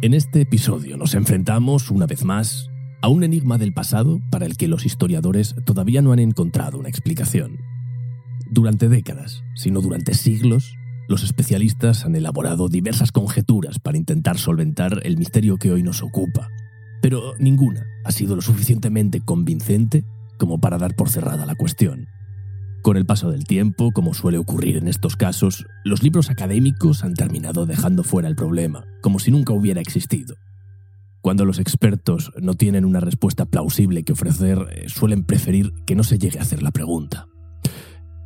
En este episodio nos enfrentamos, una vez más, a un enigma del pasado para el que los historiadores todavía no han encontrado una explicación. Durante décadas, si no durante siglos, los especialistas han elaborado diversas conjeturas para intentar solventar el misterio que hoy nos ocupa, pero ninguna ha sido lo suficientemente convincente como para dar por cerrada la cuestión. Con el paso del tiempo, como suele ocurrir en estos casos, los libros académicos han terminado dejando fuera el problema, como si nunca hubiera existido. Cuando los expertos no tienen una respuesta plausible que ofrecer, eh, suelen preferir que no se llegue a hacer la pregunta.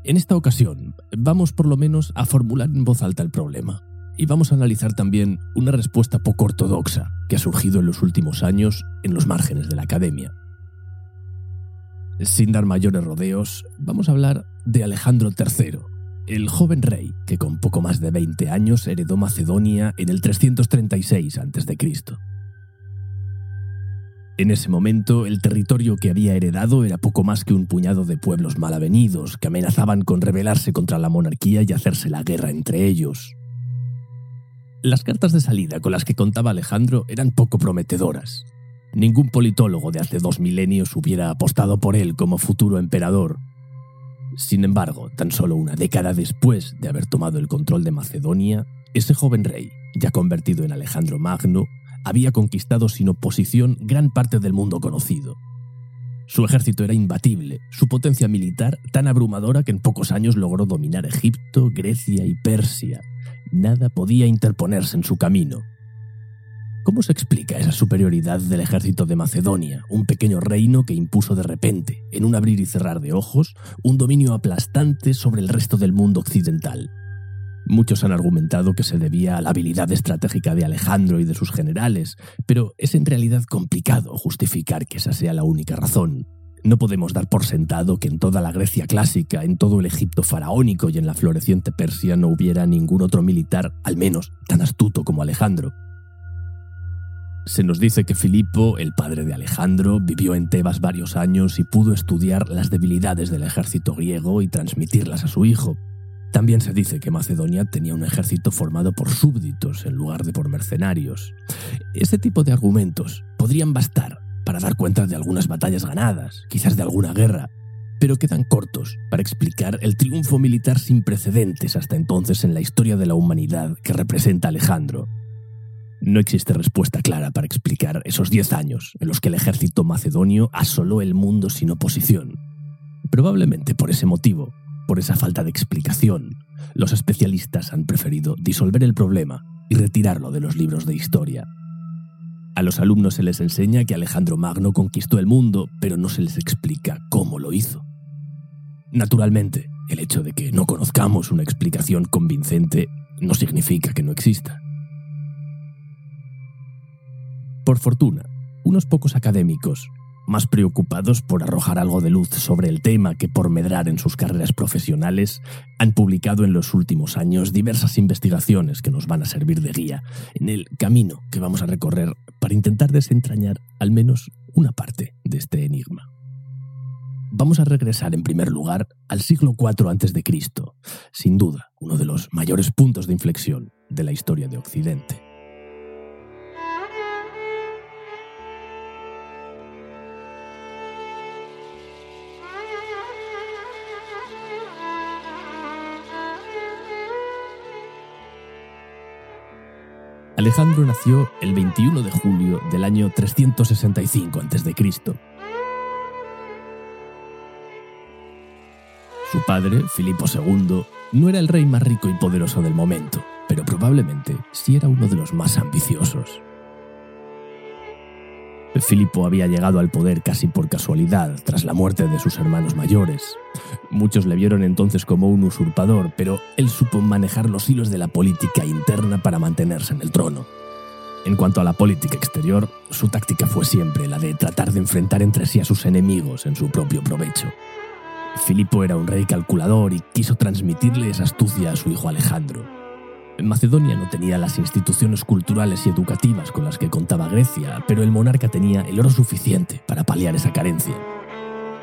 En esta ocasión, vamos por lo menos a formular en voz alta el problema, y vamos a analizar también una respuesta poco ortodoxa que ha surgido en los últimos años en los márgenes de la academia. Sin dar mayores rodeos, vamos a hablar de Alejandro III, el joven rey que con poco más de 20 años heredó Macedonia en el 336 a.C. En ese momento, el territorio que había heredado era poco más que un puñado de pueblos malavenidos que amenazaban con rebelarse contra la monarquía y hacerse la guerra entre ellos. Las cartas de salida con las que contaba Alejandro eran poco prometedoras. Ningún politólogo de hace dos milenios hubiera apostado por él como futuro emperador. Sin embargo, tan solo una década después de haber tomado el control de Macedonia, ese joven rey, ya convertido en Alejandro Magno, había conquistado sin oposición gran parte del mundo conocido. Su ejército era imbatible, su potencia militar tan abrumadora que en pocos años logró dominar Egipto, Grecia y Persia. Nada podía interponerse en su camino. ¿Cómo se explica esa superioridad del ejército de Macedonia, un pequeño reino que impuso de repente, en un abrir y cerrar de ojos, un dominio aplastante sobre el resto del mundo occidental? Muchos han argumentado que se debía a la habilidad estratégica de Alejandro y de sus generales, pero es en realidad complicado justificar que esa sea la única razón. No podemos dar por sentado que en toda la Grecia clásica, en todo el Egipto faraónico y en la floreciente Persia no hubiera ningún otro militar, al menos, tan astuto como Alejandro. Se nos dice que Filipo, el padre de Alejandro, vivió en Tebas varios años y pudo estudiar las debilidades del ejército griego y transmitirlas a su hijo. También se dice que Macedonia tenía un ejército formado por súbditos en lugar de por mercenarios. Ese tipo de argumentos podrían bastar para dar cuenta de algunas batallas ganadas, quizás de alguna guerra, pero quedan cortos para explicar el triunfo militar sin precedentes hasta entonces en la historia de la humanidad que representa Alejandro. No existe respuesta clara para explicar esos diez años en los que el ejército macedonio asoló el mundo sin oposición. Probablemente por ese motivo, por esa falta de explicación, los especialistas han preferido disolver el problema y retirarlo de los libros de historia. A los alumnos se les enseña que Alejandro Magno conquistó el mundo, pero no se les explica cómo lo hizo. Naturalmente, el hecho de que no conozcamos una explicación convincente no significa que no exista. Por fortuna, unos pocos académicos, más preocupados por arrojar algo de luz sobre el tema que por medrar en sus carreras profesionales, han publicado en los últimos años diversas investigaciones que nos van a servir de guía en el camino que vamos a recorrer para intentar desentrañar al menos una parte de este enigma. Vamos a regresar en primer lugar al siglo IV a.C., sin duda uno de los mayores puntos de inflexión de la historia de Occidente. Alejandro nació el 21 de julio del año 365 a.C. Su padre, Filipo II, no era el rey más rico y poderoso del momento, pero probablemente sí era uno de los más ambiciosos. Filipo había llegado al poder casi por casualidad, tras la muerte de sus hermanos mayores. Muchos le vieron entonces como un usurpador, pero él supo manejar los hilos de la política interna para mantenerse en el trono. En cuanto a la política exterior, su táctica fue siempre la de tratar de enfrentar entre sí a sus enemigos en su propio provecho. Filipo era un rey calculador y quiso transmitirle esa astucia a su hijo Alejandro, Macedonia no tenía las instituciones culturales y educativas con las que contaba Grecia, pero el monarca tenía el oro suficiente para paliar esa carencia.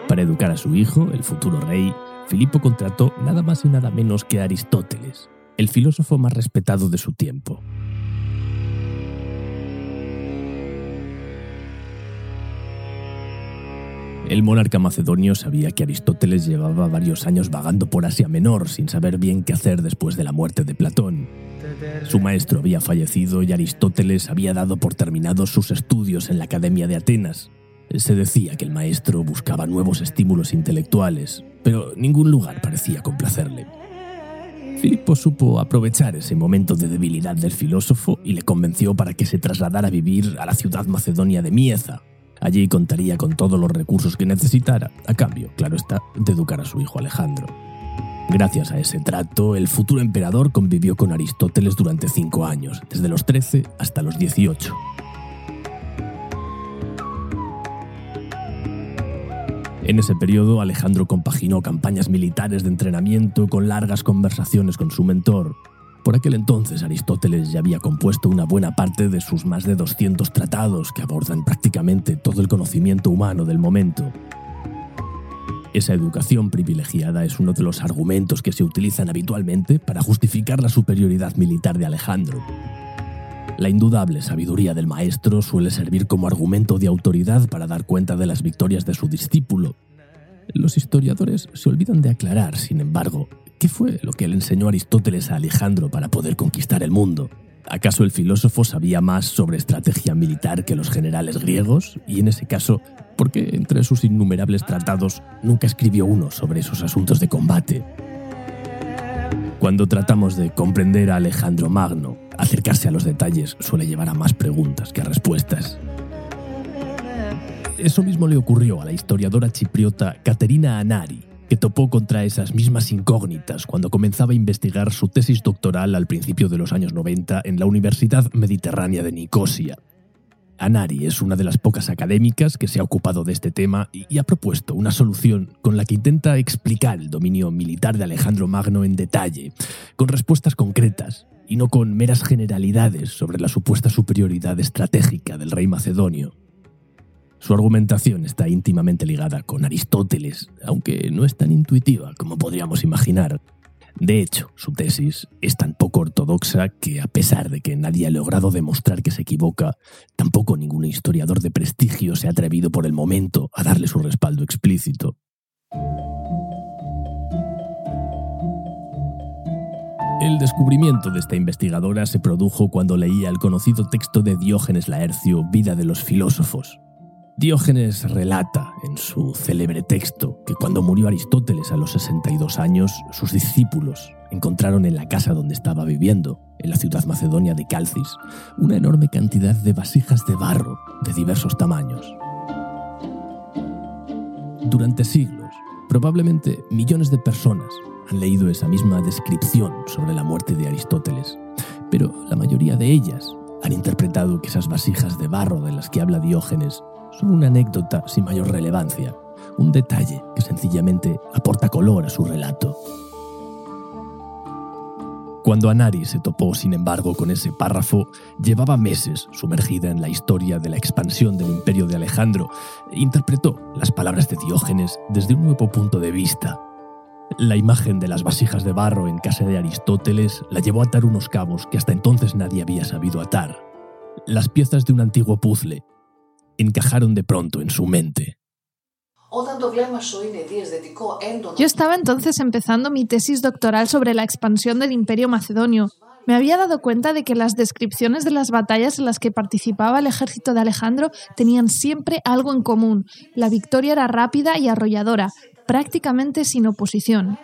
Para educar a su hijo, el futuro rey, Filipo contrató nada más y nada menos que a Aristóteles, el filósofo más respetado de su tiempo. El monarca macedonio sabía que Aristóteles llevaba varios años vagando por Asia Menor sin saber bien qué hacer después de la muerte de Platón. Su maestro había fallecido y Aristóteles había dado por terminados sus estudios en la Academia de Atenas. Se decía que el maestro buscaba nuevos estímulos intelectuales, pero ningún lugar parecía complacerle. Filipo supo aprovechar ese momento de debilidad del filósofo y le convenció para que se trasladara a vivir a la ciudad macedonia de Mieza, Allí contaría con todos los recursos que necesitara, a cambio, claro está, de educar a su hijo Alejandro. Gracias a ese trato, el futuro emperador convivió con Aristóteles durante cinco años, desde los 13 hasta los 18. En ese periodo, Alejandro compaginó campañas militares de entrenamiento con largas conversaciones con su mentor, por aquel entonces Aristóteles ya había compuesto una buena parte de sus más de 200 tratados que abordan prácticamente todo el conocimiento humano del momento. Esa educación privilegiada es uno de los argumentos que se utilizan habitualmente para justificar la superioridad militar de Alejandro. La indudable sabiduría del maestro suele servir como argumento de autoridad para dar cuenta de las victorias de su discípulo. Los historiadores se olvidan de aclarar, sin embargo, ¿Qué fue lo que le enseñó Aristóteles a Alejandro para poder conquistar el mundo? ¿Acaso el filósofo sabía más sobre estrategia militar que los generales griegos? Y en ese caso, ¿por qué entre sus innumerables tratados nunca escribió uno sobre esos asuntos de combate? Cuando tratamos de comprender a Alejandro Magno, acercarse a los detalles suele llevar a más preguntas que respuestas. Eso mismo le ocurrió a la historiadora chipriota Caterina Anari, que topó contra esas mismas incógnitas cuando comenzaba a investigar su tesis doctoral al principio de los años 90 en la Universidad Mediterránea de Nicosia. Anari es una de las pocas académicas que se ha ocupado de este tema y ha propuesto una solución con la que intenta explicar el dominio militar de Alejandro Magno en detalle, con respuestas concretas y no con meras generalidades sobre la supuesta superioridad estratégica del rey macedonio. Su argumentación está íntimamente ligada con Aristóteles, aunque no es tan intuitiva como podríamos imaginar. De hecho, su tesis es tan poco ortodoxa que, a pesar de que nadie ha logrado demostrar que se equivoca, tampoco ningún historiador de prestigio se ha atrevido por el momento a darle su respaldo explícito. El descubrimiento de esta investigadora se produjo cuando leía el conocido texto de Diógenes Laercio, Vida de los Filósofos, Diógenes relata en su célebre texto que cuando murió Aristóteles a los 62 años, sus discípulos encontraron en la casa donde estaba viviendo, en la ciudad macedonia de Calcis, una enorme cantidad de vasijas de barro de diversos tamaños. Durante siglos, probablemente millones de personas han leído esa misma descripción sobre la muerte de Aristóteles, pero la mayoría de ellas han interpretado que esas vasijas de barro de las que habla Diógenes son una anécdota sin mayor relevancia, un detalle que sencillamente aporta color a su relato. Cuando Anari se topó, sin embargo, con ese párrafo, llevaba meses sumergida en la historia de la expansión del imperio de Alejandro e interpretó las palabras de Diógenes desde un nuevo punto de vista. La imagen de las vasijas de barro en casa de Aristóteles la llevó a atar unos cabos que hasta entonces nadie había sabido atar. Las piezas de un antiguo puzzle encajaron de pronto en su mente. Yo estaba entonces empezando mi tesis doctoral sobre la expansión del imperio macedonio. Me había dado cuenta de que las descripciones de las batallas en las que participaba el ejército de Alejandro tenían siempre algo en común. La victoria era rápida y arrolladora, prácticamente sin oposición.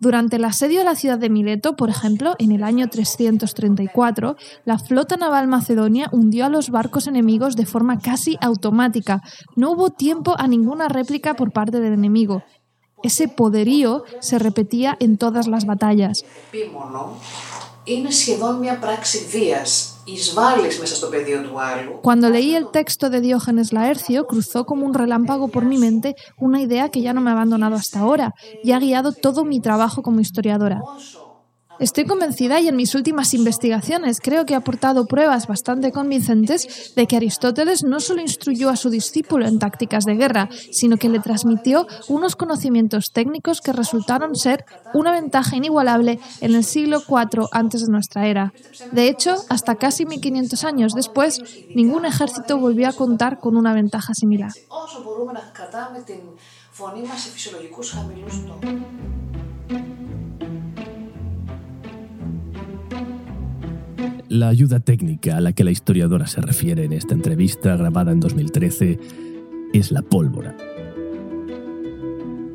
Durante el asedio de la ciudad de Mileto, por ejemplo, en el año 334, la flota naval macedonia hundió a los barcos enemigos de forma casi automática. No hubo tiempo a ninguna réplica por parte del enemigo. Ese poderío se repetía en todas las batallas. Cuando leí el texto de Diógenes Laercio, cruzó como un relámpago por mi mente una idea que ya no me ha abandonado hasta ahora y ha guiado todo mi trabajo como historiadora. Estoy convencida y en mis últimas investigaciones creo que he aportado pruebas bastante convincentes de que Aristóteles no solo instruyó a su discípulo en tácticas de guerra, sino que le transmitió unos conocimientos técnicos que resultaron ser una ventaja inigualable en el siglo IV antes de nuestra era. De hecho, hasta casi 1500 años después, ningún ejército volvió a contar con una ventaja similar. La ayuda técnica a la que la historiadora se refiere en esta entrevista grabada en 2013 es la pólvora.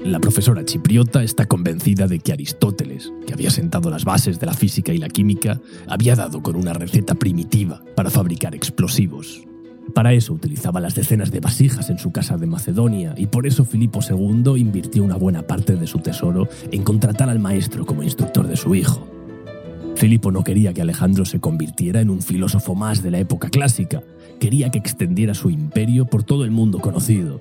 La profesora chipriota está convencida de que Aristóteles, que había sentado las bases de la física y la química, había dado con una receta primitiva para fabricar explosivos. Para eso utilizaba las decenas de vasijas en su casa de Macedonia y por eso Filipo II invirtió una buena parte de su tesoro en contratar al maestro como instructor de su hijo. Filipo no quería que Alejandro se convirtiera en un filósofo más de la época clásica, quería que extendiera su imperio por todo el mundo conocido.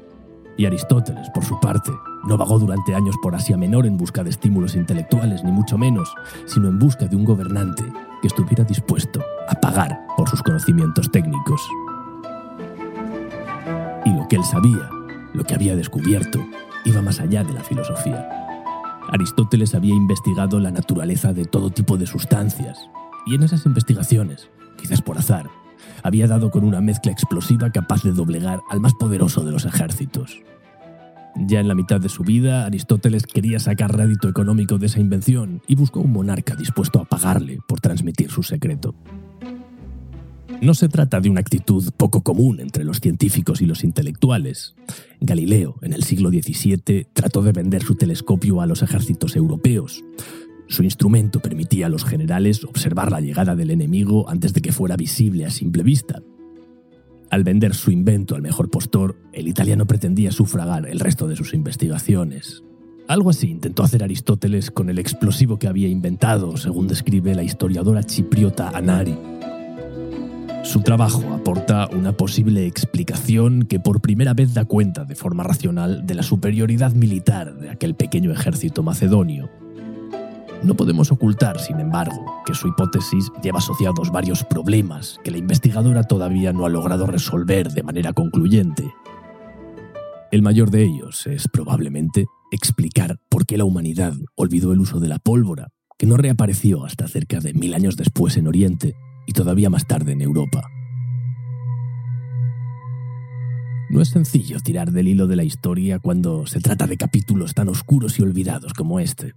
Y Aristóteles, por su parte, no vagó durante años por Asia Menor en busca de estímulos intelectuales, ni mucho menos, sino en busca de un gobernante que estuviera dispuesto a pagar por sus conocimientos técnicos. Y lo que él sabía, lo que había descubierto, iba más allá de la filosofía. Aristóteles había investigado la naturaleza de todo tipo de sustancias, y en esas investigaciones, quizás por azar, había dado con una mezcla explosiva capaz de doblegar al más poderoso de los ejércitos. Ya en la mitad de su vida, Aristóteles quería sacar rédito económico de esa invención y buscó un monarca dispuesto a pagarle por transmitir su secreto. No se trata de una actitud poco común entre los científicos y los intelectuales. Galileo, en el siglo XVII, trató de vender su telescopio a los ejércitos europeos. Su instrumento permitía a los generales observar la llegada del enemigo antes de que fuera visible a simple vista. Al vender su invento al mejor postor, el italiano pretendía sufragar el resto de sus investigaciones. Algo así intentó hacer Aristóteles con el explosivo que había inventado, según describe la historiadora chipriota Anari. Su trabajo aporta una posible explicación que por primera vez da cuenta de forma racional de la superioridad militar de aquel pequeño ejército macedonio. No podemos ocultar, sin embargo, que su hipótesis lleva asociados varios problemas que la investigadora todavía no ha logrado resolver de manera concluyente. El mayor de ellos es probablemente explicar por qué la humanidad olvidó el uso de la pólvora, que no reapareció hasta cerca de mil años después en Oriente y todavía más tarde en Europa. No es sencillo tirar del hilo de la historia cuando se trata de capítulos tan oscuros y olvidados como este.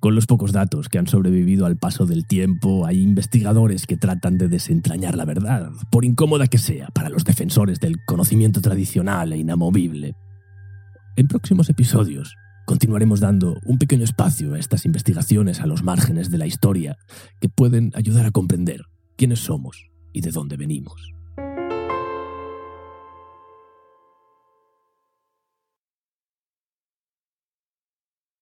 Con los pocos datos que han sobrevivido al paso del tiempo, hay investigadores que tratan de desentrañar la verdad, por incómoda que sea para los defensores del conocimiento tradicional e inamovible. En próximos episodios continuaremos dando un pequeño espacio a estas investigaciones a los márgenes de la historia que pueden ayudar a comprender quiénes somos y de dónde venimos.